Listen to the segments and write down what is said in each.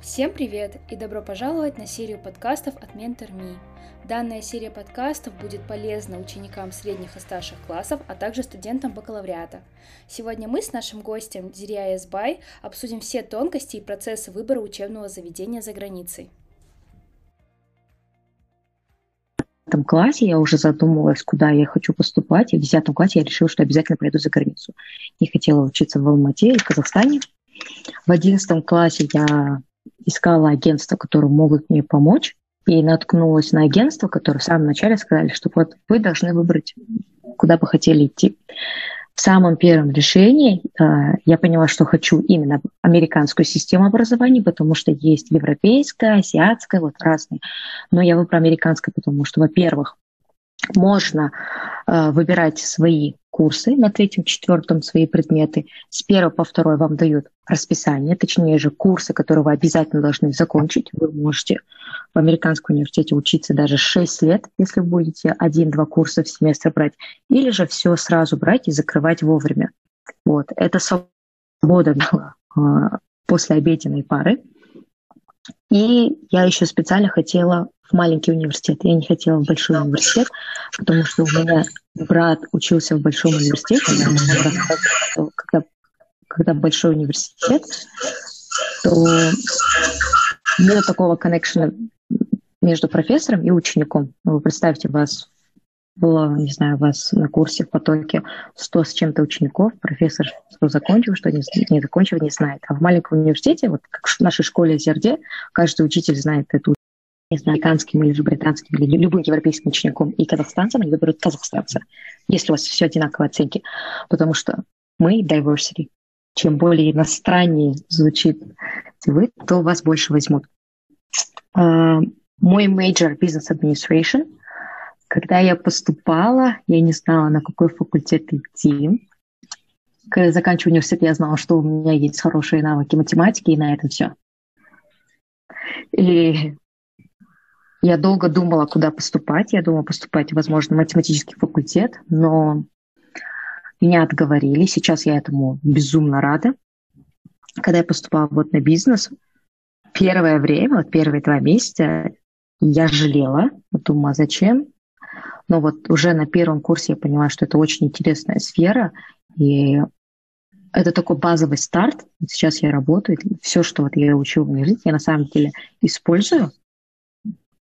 Всем привет и добро пожаловать на серию подкастов от Mentor.me. Данная серия подкастов будет полезна ученикам средних и старших классов, а также студентам бакалавриата. Сегодня мы с нашим гостем Зирия Эсбай обсудим все тонкости и процессы выбора учебного заведения за границей. В этом классе я уже задумывалась, куда я хочу поступать, и в десятом классе я решила, что обязательно поеду за границу. Не хотела учиться в Алмате или в Казахстане. В одиннадцатом классе я искала агентства, которые могут мне помочь, и наткнулась на агентство, которое в самом начале сказали, что вот вы должны выбрать, куда бы хотели идти. В самом первом решении э, я поняла, что хочу именно американскую систему образования, потому что есть европейская, азиатская, вот разные. Но я выбрала американскую, потому что, во-первых, можно э, выбирать свои курсы на третьем, четвертом, свои предметы. С первого по второй вам дают расписание, точнее же курсы, которые вы обязательно должны закончить. Вы можете в американском университете учиться даже 6 лет, если будете один-два курса в семестр брать, или же все сразу брать и закрывать вовремя. Вот. Это свобода была после обеденной пары. И я еще специально хотела в маленький университет. Я не хотела в большой университет, потому что у меня брат учился в большом университете. Когда, когда большой университет, то нет такого коннекшена между профессором и учеником. Вы представьте, вас было, не знаю, у вас на курсе в потоке 100 с чем-то учеников, профессор что закончил, что не, не закончил, не знает. А в маленьком университете, вот как в нашей школе ЗРД, каждый учитель знает эту не знаю, американским или же британским, или любым европейским учеником и казахстанцам, они выберут казахстанца, если у вас все одинаковые оценки. Потому что мы diversity. Чем более иностраннее звучит вы, то вас больше возьмут. Uh, мой major business administration – когда я поступала, я не знала, на какой факультет идти. Когда заканчиваю университет, я знала, что у меня есть хорошие навыки математики, и на этом все. И я долго думала, куда поступать. Я думала поступать, возможно, в математический факультет, но меня отговорили. Сейчас я этому безумно рада. Когда я поступала вот на бизнес, первое время, вот первые два месяца, я жалела. Думала, зачем? Но вот уже на первом курсе я поняла, что это очень интересная сфера, и это такой базовый старт. Сейчас я работаю, все, что вот я учу в университете, я на самом деле использую,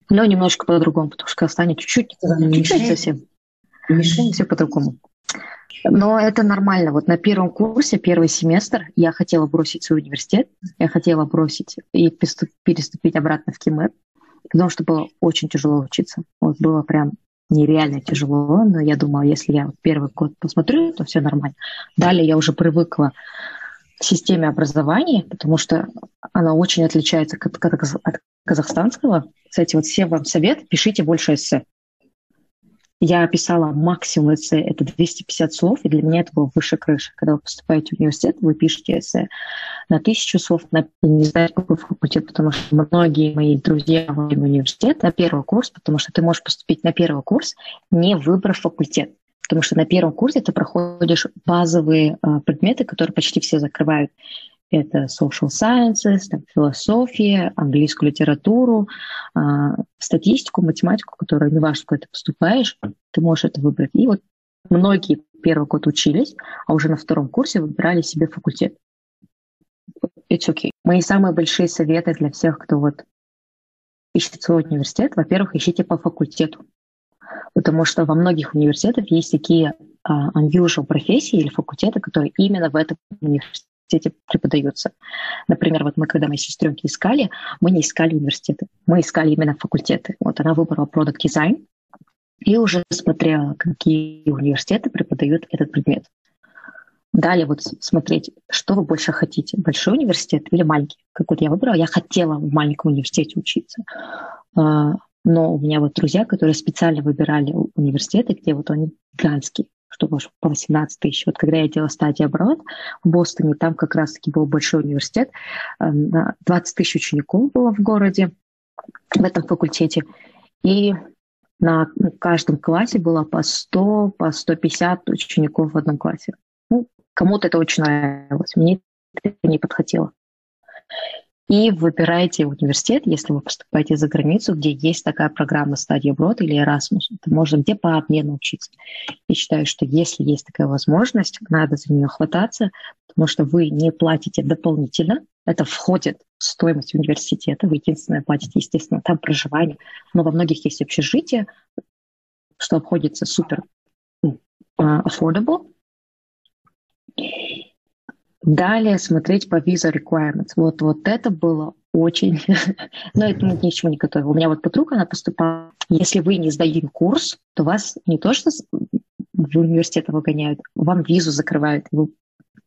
но немножко по-другому, потому что станет чуть-чуть, чуть-чуть совсем. Мишень. Все по-другому. Но это нормально. Вот на первом курсе, первый семестр, я хотела бросить свой университет, я хотела бросить и переступить обратно в КИМЭП, потому что было очень тяжело учиться. Вот было прям нереально тяжело, но я думала, если я первый год посмотрю, то все нормально. Далее я уже привыкла к системе образования, потому что она очень отличается от, от казахстанского. Кстати, вот все вам совет, пишите больше эссе. Я писала максимум эссе, это 250 слов, и для меня это было выше крыши. Когда вы поступаете в университет, вы пишете эссе на тысячу слов, на не знаю, какой факультет, потому что многие мои друзья в университет на первый курс, потому что ты можешь поступить на первый курс, не выбрав факультет. Потому что на первом курсе ты проходишь базовые э, предметы, которые почти все закрывают. Это social sciences, там, философия, английскую литературу, э, статистику, математику, которую не важно, куда ты поступаешь, ты можешь это выбрать. И вот многие первый год учились, а уже на втором курсе выбирали себе факультет. It's okay. Мои самые большие советы для всех, кто вот ищет свой университет, во-первых, ищите по факультету потому что во многих университетах есть такие uh, unusual профессии или факультеты, которые именно в этом университете преподаются. Например, вот мы, когда мы сестренки искали, мы не искали университеты, мы искали именно факультеты. Вот она выбрала product design и уже смотрела, какие университеты преподают этот предмет. Далее вот смотреть, что вы больше хотите, большой университет или маленький. Как вот я выбрала, я хотела в маленьком университете учиться. А, но у меня вот друзья, которые специально выбирали университеты, где вот они гигантские, чтобы по 18 тысяч. Вот когда я делала стадию оборот в Бостоне, там как раз-таки был большой университет, 20 эм, тысяч учеников было в городе в этом факультете. И на каждом классе было по 100, по 150 учеников в одном классе. Ну, кому-то это очень нравилось, мне это не подходило. И выбираете университет, если вы поступаете за границу, где есть такая программа стадия брод или Erasmus. Это можно где по обмену учиться. Я считаю, что если есть такая возможность, надо за нее хвататься, потому что вы не платите дополнительно. Это входит в стоимость университета. Вы единственное платите, естественно, там проживание. Но во многих есть общежития, что обходится супер ну, а, affordable. Далее смотреть по visa requirements. Вот, вот это было очень... Но это ничего не готовила. У меня вот подруга, она поступала. Если вы не сдали курс, то вас не то что в университет выгоняют, вам визу закрывают. Вы,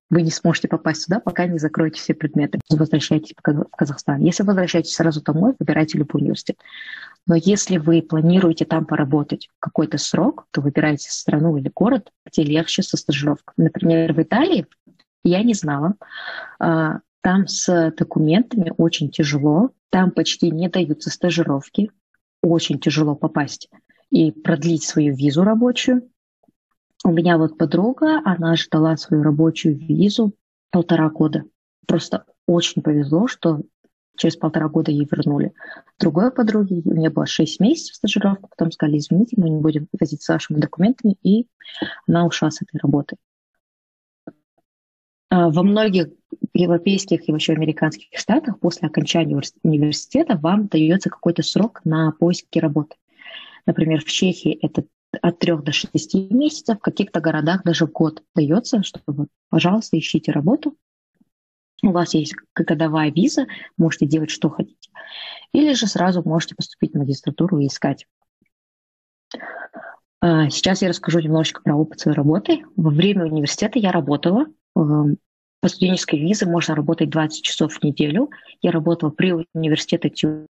вы не сможете попасть сюда, пока не закроете все предметы. Возвращайтесь в Казахстан. Если возвращаетесь сразу домой, выбирайте любой университет. Но если вы планируете там поработать какой-то срок, то выбирайте страну или город, где легче со стажировкой. Например, в Италии я не знала. А, там с документами очень тяжело, там почти не даются стажировки, очень тяжело попасть и продлить свою визу рабочую. У меня вот подруга, она ждала свою рабочую визу полтора года. Просто очень повезло, что через полтора года ей вернули. Другой подруге, у нее было шесть месяцев стажировка, потом сказали, извините, мы не будем возить с вашими документами, и она ушла с этой работы. А, во многих европейских и вообще американских штатах после окончания университета вам дается какой-то срок на поиски работы. Например, в Чехии это от трех до шести месяцев, в каких-то городах даже год дается, чтобы, пожалуйста, ищите работу. У вас есть годовая виза, можете делать, что хотите. Или же сразу можете поступить в магистратуру и искать. А, сейчас я расскажу немножечко про опыт своей работы. Во время университета я работала по студенческой визе можно работать 20 часов в неделю. Я работала при университете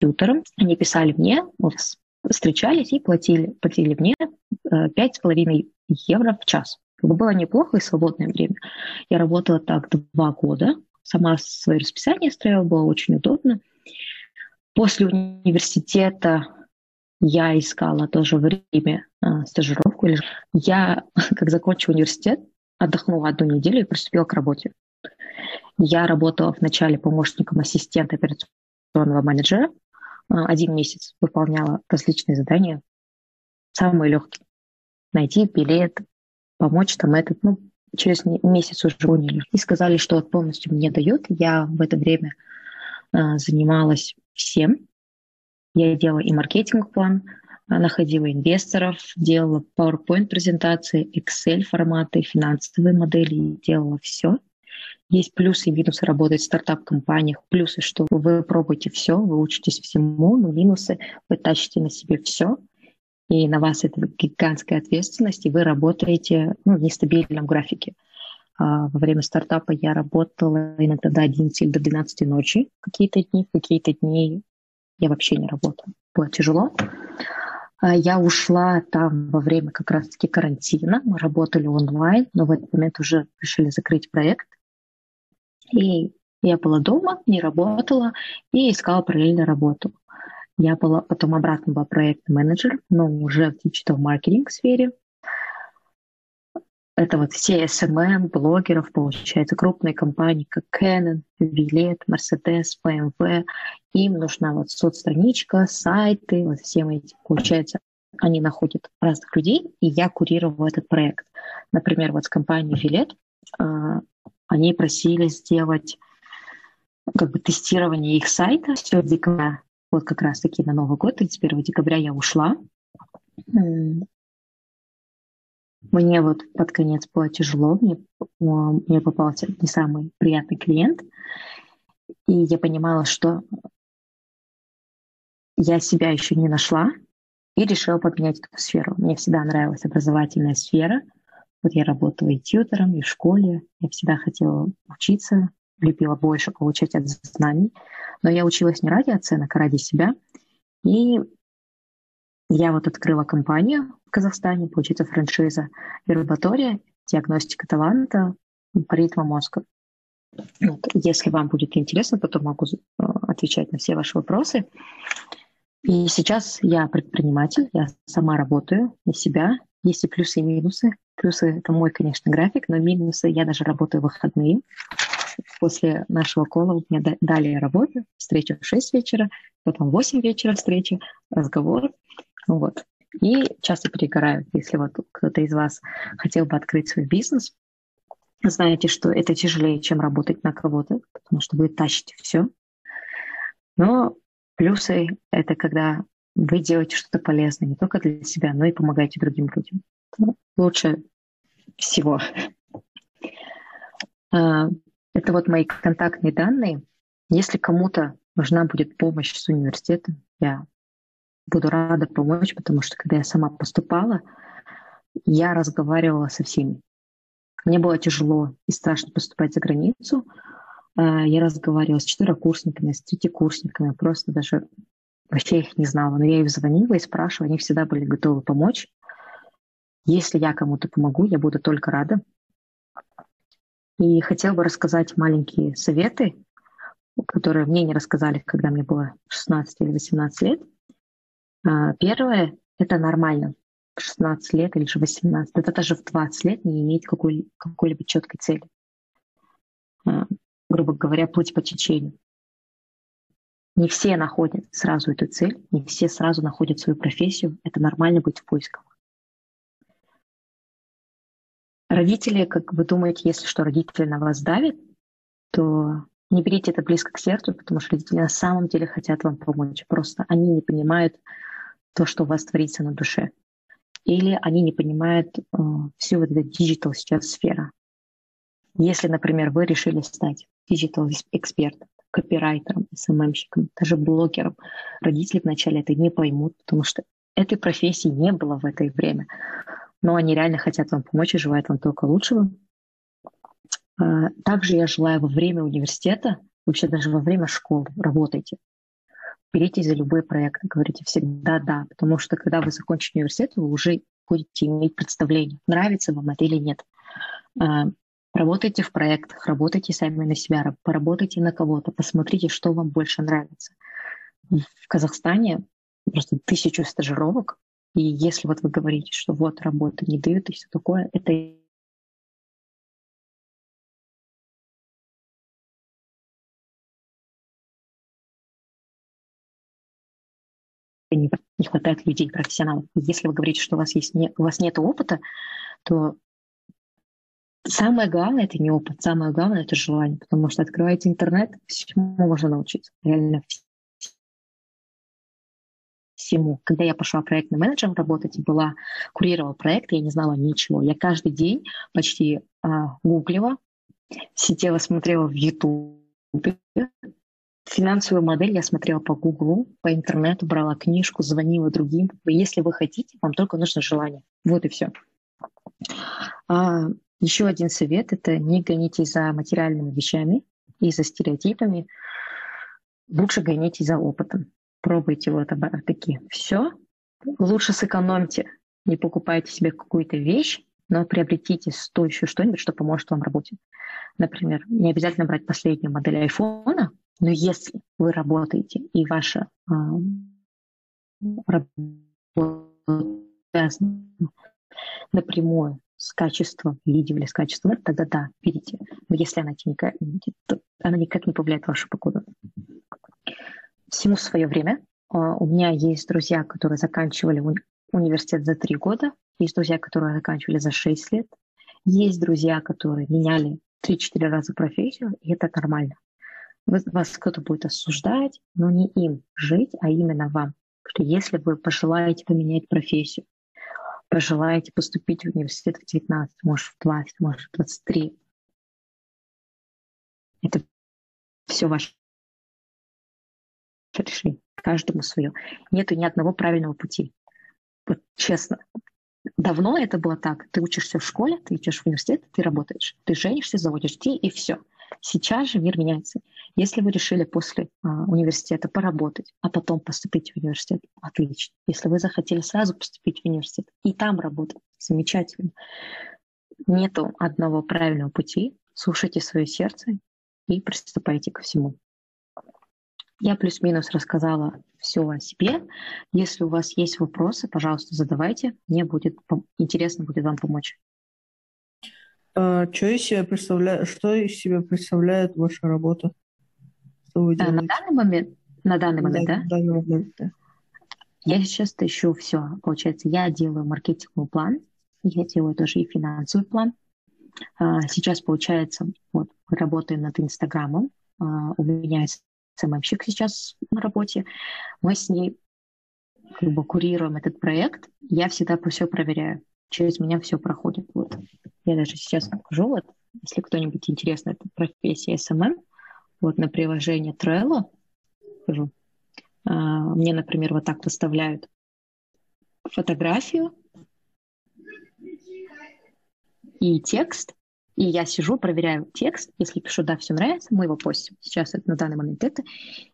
тьютором. Они писали мне, мы встречались и платили, платили мне э, пять с половиной евро в час. Было неплохо и свободное время. Я работала так два года. Сама свое расписание строила, было очень удобно. После университета я искала тоже время э, стажировку. Я, как закончила университет, отдохнула одну неделю и приступила к работе. Я работала вначале помощником ассистента операционного менеджера. А, один месяц выполняла различные задания, самые легкие. Найти билет, помочь там этот, ну, через месяц уже поняли. И сказали, что вот полностью мне дают. Я в это время а, занималась всем. Я делала и маркетинг-план, находила инвесторов, делала PowerPoint-презентации, Excel-форматы, финансовые модели, делала все. Есть плюсы и минусы работать в стартап-компаниях. Плюсы, что вы пробуете все, вы учитесь всему, но минусы вы тащите на себе все, и на вас это гигантская ответственность, и вы работаете ну, в нестабильном графике. А во время стартапа я работала иногда до 11 или до 12 ночи какие-то дни, какие-то дни я вообще не работала. Было тяжело. А я ушла там во время как раз-таки карантина. Мы работали онлайн, но в этот момент уже решили закрыть проект. И я была дома, не работала и искала параллельно работу. Я была потом обратно была проект-менеджер, но уже в digital marketing сфере. Это вот все SMM, блогеров, получается, крупные компании, как Canon, Вилет, Mercedes, BMW. Им нужна вот соцстраничка, сайты, вот все эти, получается, они находят разных людей, и я курировала этот проект. Например, вот с компанией Вилет а, они просили сделать как бы тестирование их сайта все декабря. Вот как раз-таки на Новый год, 31 декабря я ушла. Мне вот под конец было тяжело, мне, мне попался не самый приятный клиент, и я понимала, что я себя еще не нашла, и решила поменять эту сферу. Мне всегда нравилась образовательная сфера. Вот я работала и тьютером, и в школе. Я всегда хотела учиться, любила больше получать от знаний. Но я училась не ради оценок, а ради себя. И я вот открыла компанию в Казахстане, получается франшиза Вербатория, диагностика таланта по ритму мозга. Вот. Если вам будет интересно, потом могу э, отвечать на все ваши вопросы. И сейчас я предприниматель, я сама работаю на себя. Есть и плюсы, и минусы. Плюсы — это мой, конечно, график, но минусы — я даже работаю в выходные. после нашего кола мне дали работу, встреча в 6 вечера, потом в 8 вечера встреча, разговор. Вот. И часто перегораю, если вот кто-то из вас хотел бы открыть свой бизнес, знаете, что это тяжелее, чем работать на кого-то, потому что вы тащите все. Но плюсы — это когда вы делаете что-то полезное не только для себя, но и помогаете другим людям. Ну, лучше всего. А, это вот мои контактные данные. Если кому-то нужна будет помощь с университета, я буду рада помочь, потому что когда я сама поступала, я разговаривала со всеми. Мне было тяжело и страшно поступать за границу. А, я разговаривала с четверокурсниками, с третьекурсниками, просто даже вообще их не знала. Но я им звонила и спрашивала, они всегда были готовы помочь. Если я кому-то помогу, я буду только рада. И хотел бы рассказать маленькие советы, которые мне не рассказали, когда мне было 16 или 18 лет. А, первое – это нормально в 16 лет или же 18, это даже в 20 лет не иметь какой- какой-либо четкой цели. А, грубо говоря, плыть по течению. Не все находят сразу эту цель, не все сразу находят свою профессию. Это нормально быть в поисках. Родители, как вы думаете, если что, родители на вас давят, то не берите это близко к сердцу, потому что родители на самом деле хотят вам помочь. Просто они не понимают то, что у вас творится на душе. Или они не понимают э, всю вот эту digital сейчас сфера. Если, например, вы решили стать digital экспертом, копирайтером, SMM щиком, даже блогером, родители вначале это не поймут, потому что этой профессии не было в это время но они реально хотят вам помочь и желают вам только лучшего. А, также я желаю во время университета, вообще даже во время школы, работайте. Беритесь за любой проект, говорите всегда «да», потому что когда вы закончите университет, вы уже будете иметь представление, нравится вам это или нет. А, работайте в проектах, работайте сами на себя, поработайте на кого-то, посмотрите, что вам больше нравится. В Казахстане просто тысячу стажировок, и если вот вы говорите, что вот работа не дает и все такое, это не, хватает людей, профессионалов. Если вы говорите, что у вас, есть не, у вас нет опыта, то самое главное — это не опыт, самое главное — это желание, потому что открываете интернет, всему можно научиться, реально всему. Когда я пошла проектным менеджером работать и была, курировала проект, я не знала ничего. Я каждый день почти а, гуглила, сидела, смотрела в YouTube. Финансовую модель я смотрела по Гуглу, по интернету, брала книжку, звонила другим. Если вы хотите, вам только нужно желание. Вот и все. А, еще один совет – это не гонитесь за материальными вещами и за стереотипами. Лучше гонитесь за опытом пробуйте вот такие. Все. Лучше сэкономьте. Не покупайте себе какую-то вещь, но приобретите стоящую что-нибудь, что поможет вам в работе. Например, не обязательно брать последнюю модель айфона, но если вы работаете и ваша э, работа напрямую с качеством видео или с качеством, тогда да, видите. Но если она никак, она никак не повлияет вашу погоду всему свое время. А, у меня есть друзья, которые заканчивали уни- университет за три года, есть друзья, которые заканчивали за шесть лет, есть друзья, которые меняли три-четыре раза профессию, и это нормально. Вас кто-то будет осуждать, но не им жить, а именно вам. Что если вы пожелаете поменять профессию, пожелаете поступить в университет в 19, может, в 20, может, в 23, это все ваше решение. Каждому свое. Нету ни одного правильного пути. Вот честно. Давно это было так. Ты учишься в школе, ты идешь в университет, ты работаешь. Ты женишься, заводишь детей, и все. Сейчас же мир меняется. Если вы решили после а, университета поработать, а потом поступить в университет, отлично. Если вы захотели сразу поступить в университет и там работать, замечательно. Нету одного правильного пути. Слушайте свое сердце и приступайте ко всему. Я плюс-минус рассказала все о себе. Если у вас есть вопросы, пожалуйста, задавайте. Мне будет интересно будет вам помочь. А, что из себя представляет, что из себя представляет ваша работа? Что вы а, на данный момент, на данный момент, да? да? На данный момент, да. Я сейчас ищу все. Получается, я делаю маркетинговый план, я делаю тоже и финансовый план. А, сейчас, получается, вот, работаю над Инстаграмом. А, у меня СММщик сейчас на работе. Мы с ней как бы курируем этот проект. Я всегда все проверяю. Через меня все проходит. Вот. Я даже сейчас покажу, вот, если кто-нибудь интересно, это профессия SMM, вот на приложение Trello, скажу, а, мне, например, вот так выставляют фотографию и текст, и я сижу, проверяю текст, если пишу «да, все нравится», мы его постим. Сейчас это, на данный момент это.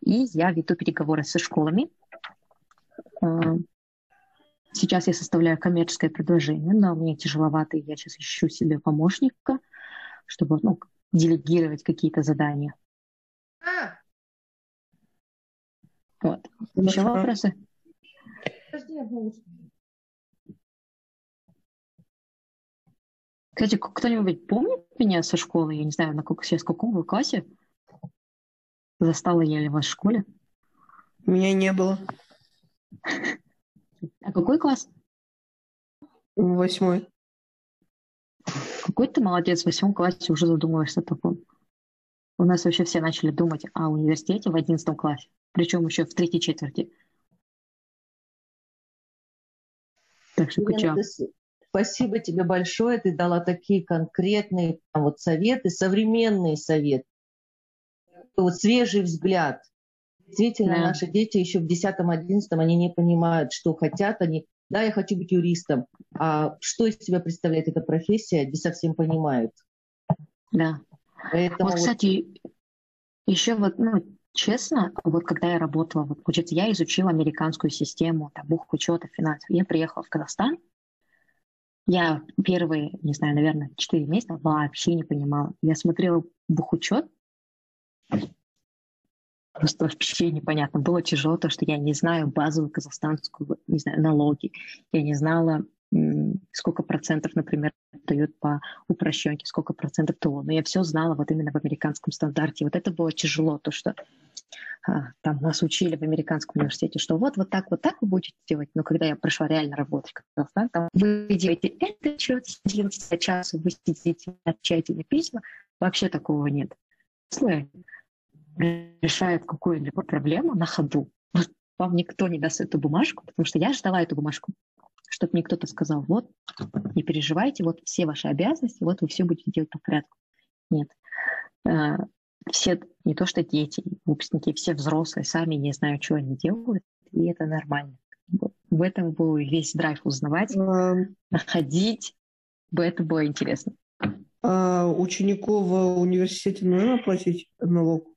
И я веду переговоры со школами. Сейчас я составляю коммерческое предложение, но мне тяжеловато, и я сейчас ищу себе помощника, чтобы ну, делегировать какие-то задания. А! Вот. Ну, Еще вопросы? Кстати, кто-нибудь помнит меня со школы? Я не знаю, на каком, сейчас в каком вы классе? Застала я ли вас в школе? Меня не было. А какой класс? Восьмой. Какой ты молодец, в восьмом классе уже задумываешься о таком. У нас вообще все начали думать о университете в одиннадцатом классе, причем еще в третьей четверти. Так что Елена, Спасибо тебе большое, ты дала такие конкретные вот советы, современные советы, вот свежий взгляд. Действительно, да. наши дети еще в 10-11 они не понимают, что хотят они. Да, я хочу быть юристом, а что из себя представляет эта профессия, не совсем понимают. Да. Поэтому вот, кстати, вот... еще вот, ну, честно, вот когда я работала, вот, получается, я изучила американскую систему, там, бухучета, финансов. Я приехала в Казахстан, я первые, не знаю, наверное, 4 месяца вообще не понимала. Я смотрела бухучет, Просто вообще непонятно. Было тяжело то, что я не знаю базовую казахстанскую, не знаю, налоги. Я не знала, сколько процентов, например, дают по упрощенке, сколько процентов ТО. Но я все знала вот именно в американском стандарте. Вот это было тяжело, то, что а, там нас учили в американском университете, что вот, вот так, вот так вы будете делать. Но когда я пришла реально работать в Казахстан, там вы делаете это, что 11 часу вы сидите, отвечаете на письма, вообще такого нет. Слышь, решает какую-либо проблему на ходу. Вам никто не даст эту бумажку, потому что я ждала эту бумажку, чтобы мне кто-то сказал, вот, не переживайте, вот все ваши обязанности, вот вы все будете делать по порядку. Нет. А, все, не то что дети, выпускники, все взрослые сами не знают, что они делают, и это нормально. В этом был весь драйв узнавать, находить, это было интересно. А ученику в университете нужно платить налог?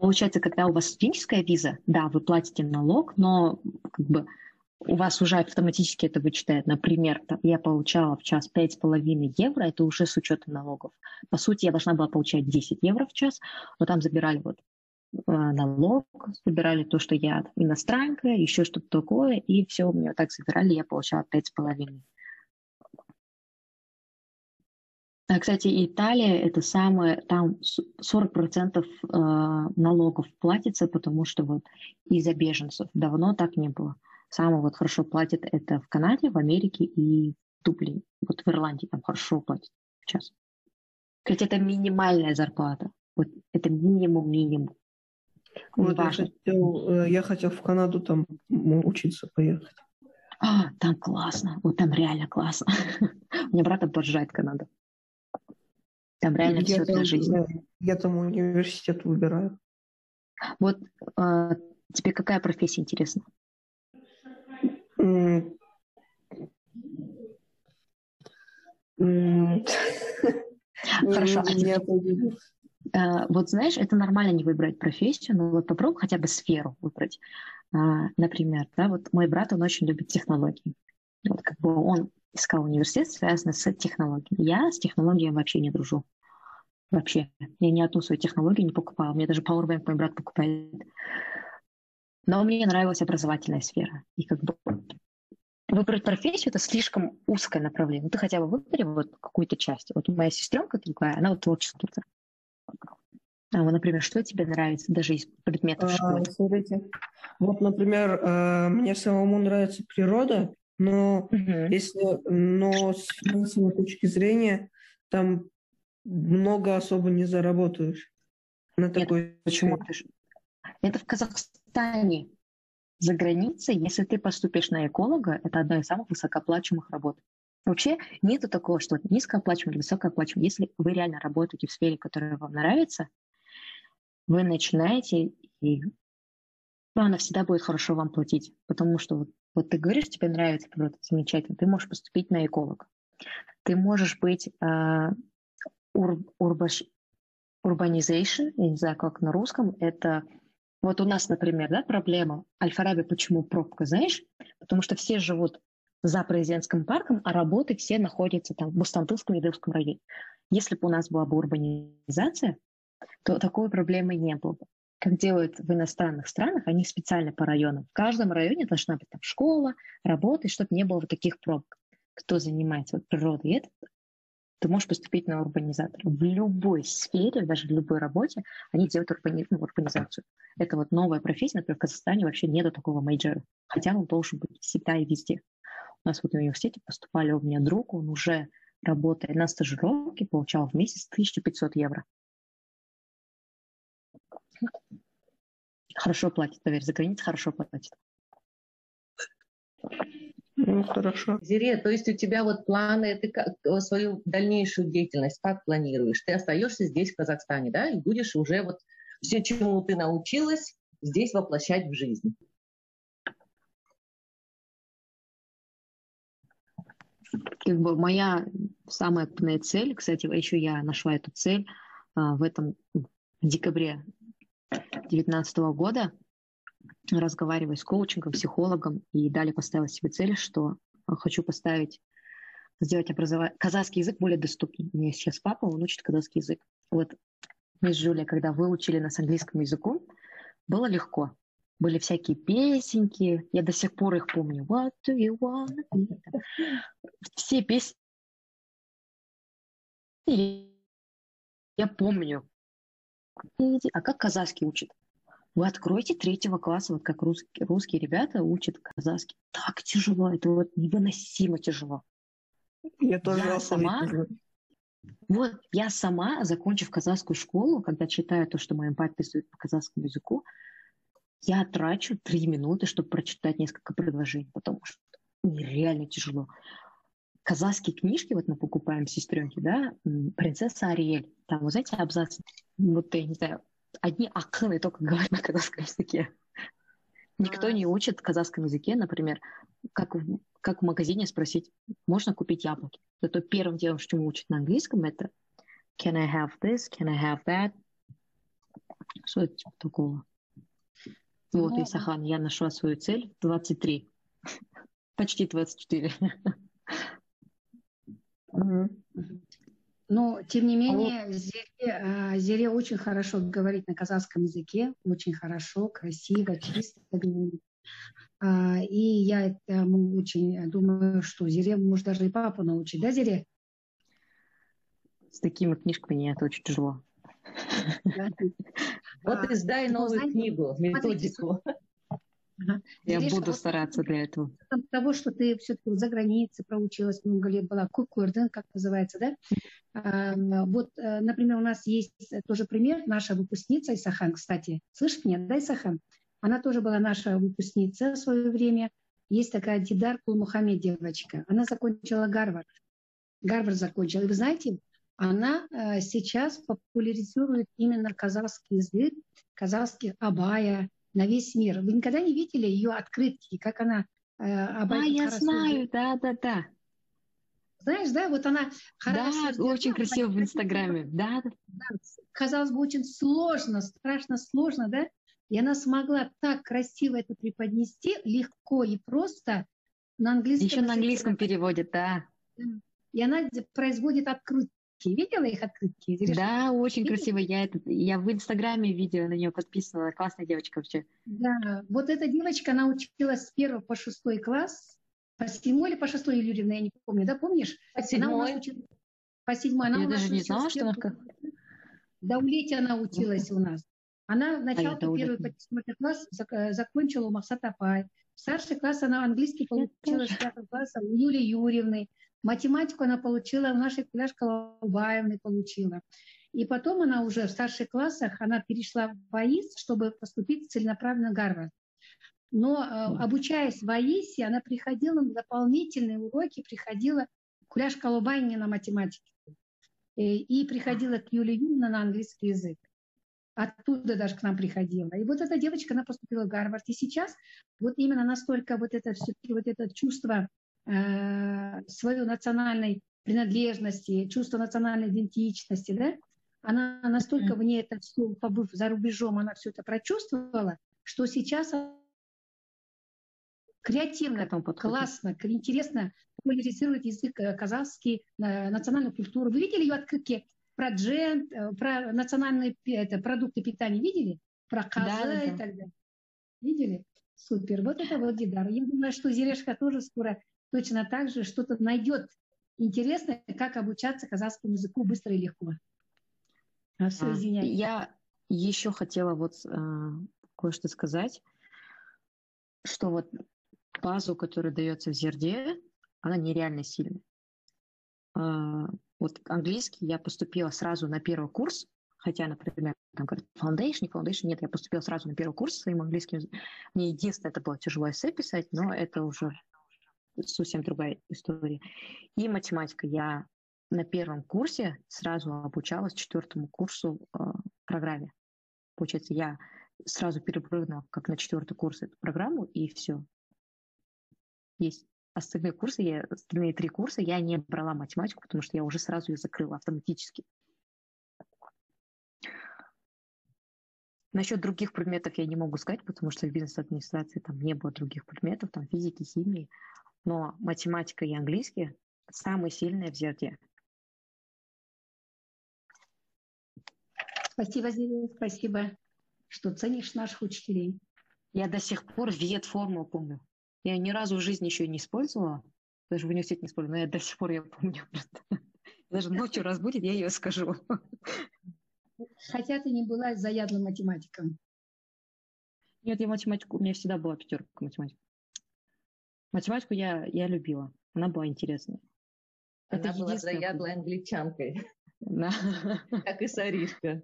Получается, когда у вас студенческая виза, да, вы платите налог, но как бы у вас уже автоматически это вычитает. Например, я получала в час 5,5 евро, это уже с учетом налогов. По сути, я должна была получать 10 евро в час, но там забирали вот э, налог, забирали то, что я иностранка, еще что-то такое, и все у меня так забирали, я получала 5,5. Кстати, Италия это самое, там 40% э, налогов платится, потому что вот из-за беженцев давно так не было. Самое вот хорошо платят это в Канаде, в Америке и в Дублине. Вот в Ирландии там хорошо платят сейчас. Кстати, это минимальная зарплата. Вот это минимум-минимум. Вот я хотел, э, я хотел в Канаду там учиться поехать. А, там классно. Вот там реально классно. У меня брат обожает Канаду. Там реально я все для жизни. Я там университет выбираю. Вот э, тебе какая профессия интересна? Хорошо. А вот знаешь, это нормально не выбрать профессию, но вот попробуй хотя бы сферу выбрать. А, например, да, вот мой брат, он очень любит технологии. Вот как бы он искал университет, связанный с технологией. Я с технологией вообще не дружу. Вообще. Я ни одну свою технологию не покупала. Мне даже Powerbank мой брат покупает. Но мне нравилась образовательная сфера. И как бы выбрать профессию – это слишком узкое направление. Ну, ты хотя бы выбери вот какую-то часть. Вот моя сестренка другая, она вот творческий. А вот, например, что тебе нравится даже из предметов? А, смотрите, вот, например, э, мне самому нравится природа, но угу. если, но с финансовой точки зрения там много особо не заработаешь на Нет, такой. Почему? Это в Казахстане. За границей, если ты поступишь на эколога, это одна из самых высокооплачиваемых работ. Вообще нету такого, что низкооплачиваемый или высокооплачиваемый. Если вы реально работаете в сфере, которая вам нравится, вы начинаете, и ну, она всегда будет хорошо вам платить. Потому что вот, ты говоришь, тебе нравится природа, замечательно, ты можешь поступить на эколог. Ты можешь быть э, ур, урбаш, urbanization, я не знаю, как на русском, это вот у нас, например, да, проблема Альфараби, почему пробка, знаешь? Потому что все живут за президентским парком, а работы все находятся там в Бустантылском и Дывском районе. Если бы у нас была бы урбанизация, то такой проблемы не было бы. Как делают в иностранных странах, они специально по районам. В каждом районе должна быть там школа, работа, чтобы не было вот таких пробок. Кто занимается вот природой, это ты можешь поступить на урбанизатора. В любой сфере, даже в любой работе, они делают урбани... ну, урбанизацию. Это вот новая профессия, например, в Казахстане вообще нету такого мейджора, хотя он должен быть всегда и везде. У нас вот в университете поступали у меня друг, он уже работая на стажировке, получал в месяц 1500 евро. Хорошо платит, поверь, за границей хорошо платит. Ну, хорошо. Зире, то есть у тебя вот планы, ты как, свою дальнейшую деятельность как планируешь? Ты остаешься здесь, в Казахстане, да, и будешь уже вот все, чему ты научилась, здесь воплощать в жизнь? Как бы моя самая активная цель, кстати, еще я нашла эту цель а, в этом декабре 2019 года, разговаривая с коучингом, психологом, и далее поставила себе цель, что хочу поставить, сделать образование, казахский язык более доступным. У меня сейчас папа, он учит казахский язык. Вот мы с Жюлей, когда выучили нас английскому языку, было легко. Были всякие песенки, я до сих пор их помню. What do you want? Все песни я помню. А как казахский учат? Вы откройте третьего класса, вот как русские, русские ребята учат казахский. Так тяжело, это вот невыносимо тяжело. Я тоже я сама, вот я сама, закончив казахскую школу, когда читаю то, что моим папе пишет по казахскому языку, я трачу три минуты, чтобы прочитать несколько предложений, потому что нереально тяжело. Казахские книжки, вот мы покупаем сестренки, да, принцесса Ариэль, там, вы знаете, абзац, вот, я не знаю, одни акыны только говорят на казахском языке. Никто а. не учит казахском языке, например, как в, как в магазине спросить, можно купить яблоки. Зато первым делом, что учат на английском, это can I have this, can I have that? Что это типа такого? Вот, ну, Исахан, я нашла свою цель 23. Почти 24. Угу. Но, тем не менее, Зире, а, Зире очень хорошо говорит на казахском языке, очень хорошо, красиво, чисто. А, и я этому очень думаю, что Зире может даже и папу научить, да, Зире? С такими книжками нет, очень тяжело. Вот издай ну, новую книгу, методику. Я Видишь, буду стараться для этого. Того, что ты все-таки за границей проучилась много лет, была кукурден, как называется, да? А, вот, э, например, у нас есть тоже пример, наша выпускница Исахан, кстати. Слышишь меня, да, Исахан? Она тоже была наша выпускница в свое время. Есть такая Дидар Кулмухамед девочка. Она закончила Гарвард. Гарвард закончила. И вы знаете, она э, сейчас популяризирует именно казахский язык, казахский абая, на весь мир. Вы никогда не видели ее открытки, как она э, об А, я знаю, да, да, да. Знаешь, да, вот она хорошо. Да, очень красиво в Инстаграме, да. да. Казалось бы, очень сложно, страшно сложно, да? И она смогла так красиво это преподнести, легко и просто на английском. Еще на английском переводит, да. И она производит открытки Видела их открытки? Да, очень Видела? красиво. Я, это, я в Инстаграме видео на нее подписывала. Классная девочка вообще. Да, вот эта девочка, она училась с первого по шестой класс. по седьмой или по шестой Юрьевна, я не помню, да, помнишь? По седьмой. Она училась, по седьмой. Она я у нас даже не знала, что она как... Даулете она училась у нас. Она в начале а первый по класс э, закончила у Максата Пай. Старший класс она английский получила с пятого класса у Юлии Юрьевны. Математику она получила у нашей Куляш Колобаевны получила. И потом она уже в старших классах, она перешла в АИС, чтобы поступить целенаправленно в Гарвард. Но э, обучаясь в АИСе, она приходила на дополнительные уроки, приходила Куляш Колобайне на математике. И, и приходила к Юлии Юрьевне на английский язык. Оттуда даже к нам приходила. И вот эта девочка, она поступила в Гарвард. И сейчас вот именно настолько вот это все-таки вот это чувство э, своей национальной принадлежности, чувство национальной идентичности, да, она настолько в ней это все, побыв за рубежом, она все это прочувствовала, что сейчас креативно, классно, интересно популяризирует язык э, казахский, национальную культуру. Вы видели ее открытки про джен, э, про национальные это, продукты питания, видели? Про коза да, и так далее. Видели? Супер. Вот это вот Дидар. Я думаю, что Зерешка тоже скоро точно так же что-то найдет интересное, как обучаться казахскому языку быстро и легко. А все, извиняюсь. Я еще хотела вот э, кое-что сказать, что вот базу, которая дается в Зерде, она нереально сильная. Э, вот английский я поступила сразу на первый курс, хотя, например, там говорят, foundation, foundation, нет, я поступила сразу на первый курс своим английским. Мне единственное, это было тяжело эссе писать, но это уже совсем другая история. И математика. Я на первом курсе сразу обучалась четвертому курсу э, программе. Получается, я сразу перепрыгнула как на четвертый курс эту программу, и все. Есть остальные курсы, я, остальные три курса я не брала математику, потому что я уже сразу ее закрыла автоматически. Насчет других предметов я не могу сказать, потому что в бизнес-администрации там не было других предметов, там физики, химии. Но математика и английский самые сильные в ЗЕРТе. Спасибо, Зелена, спасибо, что ценишь наших учителей. Я до сих пор вет форму помню. Я ни разу в жизни еще не использовала, даже в университете не использовала, но я до сих пор ее помню. Даже ночью разбудит, я ее скажу. Хотя ты не была заядлым математиком. Нет, я математику, у меня всегда была пятерка математика. Математику я, я любила, она была интересная. Она Это была заядлой англичанкой. Да. Как и Саришка.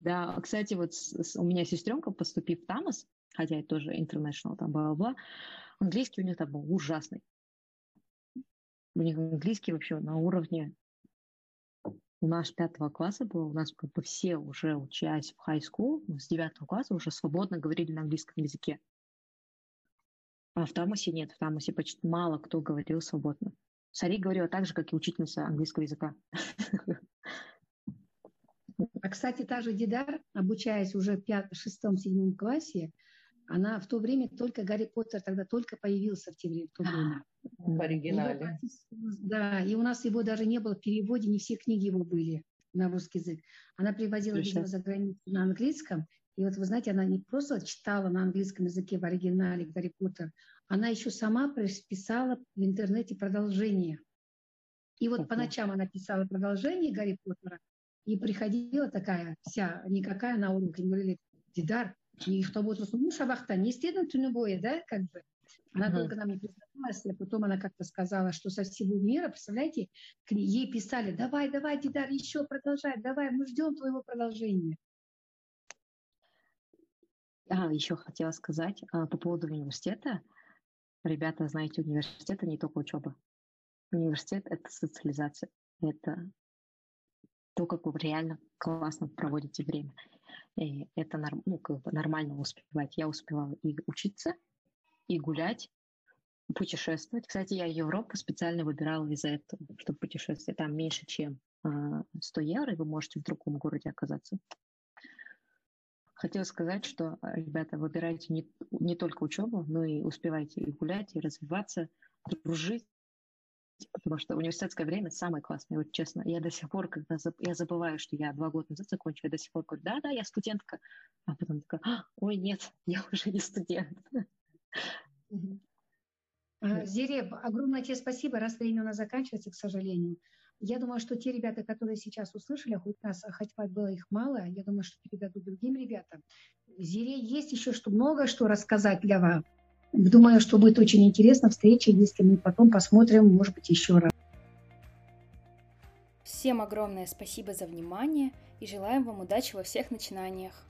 Да, кстати, вот с, у меня сестренка, поступив в Тамас, хотя это тоже international, там бла-бла-бла, английский у нее там был ужасный. У них английский вообще на уровне у нас пятого класса было, у нас как бы все уже учась в high school, с девятого класса уже свободно говорили на английском языке. А в Тамасе нет, в Тамасе почти мало кто говорил свободно. Сари говорила так же, как и учительница английского языка. А, кстати, та же Дидар, обучаясь уже в пятом, шестом, седьмом классе, она в то время только Гарри Поттер тогда только появился в, те, в то время. В оригинале. Его, да, и у нас его даже не было в переводе, не все книги его были на русский язык. Она привозила, видимо, за границу на английском, и вот вы знаете, она не просто читала на английском языке в оригинале Гарри Поттер, она еще сама писала в интернете продолжение. И вот по ночам она писала продолжение Гарри Поттера, и приходила такая вся, никакая на урок, и говорили, Дидар, никто будет ну шабахта, не стыдно тюнебоя, да, как бы. Она uh-huh. только нам не признавалась, а потом она как-то сказала, что со всего мира, представляете, ей писали, давай, давай, Дидар, еще продолжай, давай, мы ждем твоего продолжения. А, еще хотела сказать а, по поводу университета. Ребята, знаете, университет это не только учеба. Университет — это социализация. Это то, как вы реально классно проводите время. И это норм, ну, как бы нормально успевать. Я успевала и учиться, и гулять, путешествовать. Кстати, я Европу специально выбирала из-за этого, чтобы путешествовать. Там меньше, чем 100 а, евро, и вы можете в другом городе оказаться. Хотела сказать, что, э, ребята, выбирайте не, не только учебу, но и успевайте и гулять, и развиваться, дружить, потому что университетское время самое классное, вот честно. Я до сих пор, когда заб... я забываю, что я два года назад закончила, я до сих пор говорю, да-да, я студентка, а потом такая, ой, нет, я уже не студент. А, Зире, огромное тебе спасибо, раз время у нас заканчивается, к сожалению. Я думаю, что те ребята, которые сейчас услышали, хоть нас, хоть было их мало, я думаю, что передадут другим ребятам. Зире есть еще что много что рассказать для вас. Думаю, что будет очень интересно встреча, если мы потом посмотрим, может быть, еще раз. Всем огромное спасибо за внимание и желаем вам удачи во всех начинаниях.